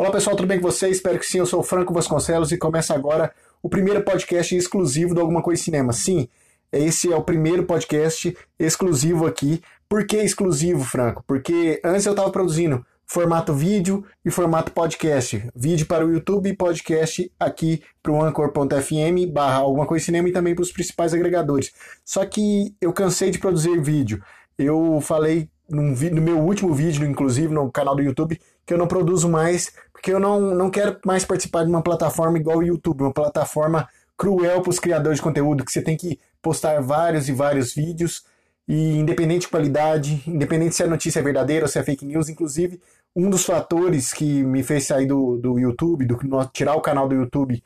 Olá pessoal, tudo bem com vocês? Espero que sim, eu sou o Franco Vasconcelos e começa agora o primeiro podcast exclusivo do Alguma Coisa Cinema. Sim, esse é o primeiro podcast exclusivo aqui. Por que exclusivo, Franco? Porque antes eu estava produzindo formato vídeo e formato podcast. Vídeo para o YouTube e podcast aqui para o Anchor.fm barra Alguma Coisa Cinema e também para os principais agregadores. Só que eu cansei de produzir vídeo. Eu falei num, no meu último vídeo, inclusive, no canal do YouTube, que eu não produzo mais, porque eu não, não quero mais participar de uma plataforma igual o YouTube, uma plataforma cruel para os criadores de conteúdo, que você tem que postar vários e vários vídeos, e independente de qualidade, independente se a notícia é verdadeira ou se é fake news, inclusive, um dos fatores que me fez sair do, do YouTube, do, tirar o canal do YouTube,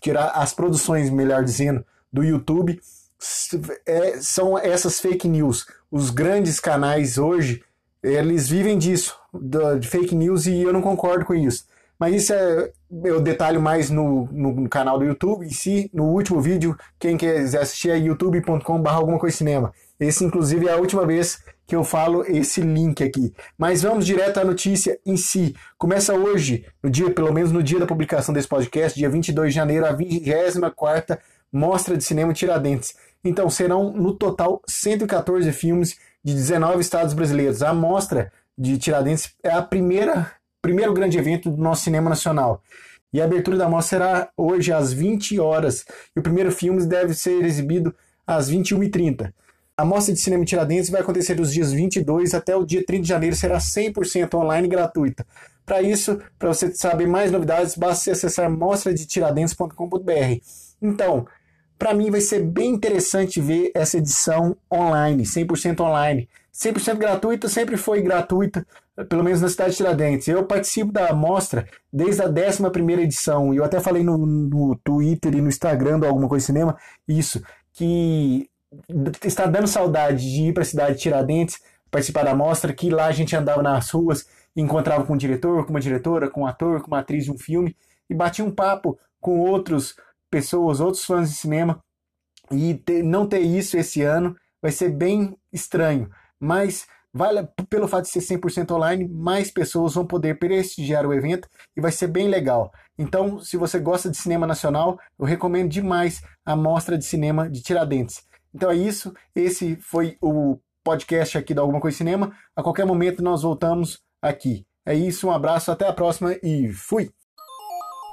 tirar as produções, melhor dizendo, do YouTube, é, são essas fake news. Os grandes canais hoje, eles vivem disso, de fake news, e eu não concordo com isso. Mas isso é eu detalho mais no, no, no, canal do YouTube em si. No último vídeo, quem quiser assistir é youtube.com.br alguma coisa cinema. Esse, inclusive, é a última vez que eu falo esse link aqui. Mas vamos direto à notícia em si. Começa hoje, no dia, pelo menos no dia da publicação desse podcast, dia 22 de janeiro, a 24 Mostra de Cinema Tiradentes. Então, serão no total 114 filmes de 19 estados brasileiros. A mostra de Tiradentes é a primeira primeiro grande evento do nosso cinema nacional. E a abertura da mostra será hoje às 20 horas. E o primeiro filme deve ser exibido às 21h30. A mostra de cinema Tiradentes vai acontecer dos dias 22 até o dia 30 de janeiro, será 100% online e gratuita. Para isso, para você saber mais novidades, basta acessar mostradetiradentes.com.br. Então, para mim vai ser bem interessante ver essa edição online, 100% online. 100% gratuita, sempre foi gratuita, pelo menos na cidade de Tiradentes. Eu participo da mostra desde a 11 edição, eu até falei no, no Twitter e no Instagram do Alguma Coisa Cinema, isso, que está dando saudade de ir para a cidade de Tiradentes, participar da mostra, que lá a gente andava nas ruas, encontrava com um diretor, com uma diretora, com um ator, com uma atriz de um filme, e batia um papo com outros pessoas, outros fãs de cinema, e ter, não ter isso esse ano vai ser bem estranho. Mas vale, pelo fato de ser 100% online, mais pessoas vão poder prestigiar o evento e vai ser bem legal. Então, se você gosta de cinema nacional, eu recomendo demais a Mostra de Cinema de Tiradentes. Então é isso, esse foi o podcast aqui da Alguma Coisa Cinema. A qualquer momento nós voltamos aqui. É isso, um abraço, até a próxima e fui!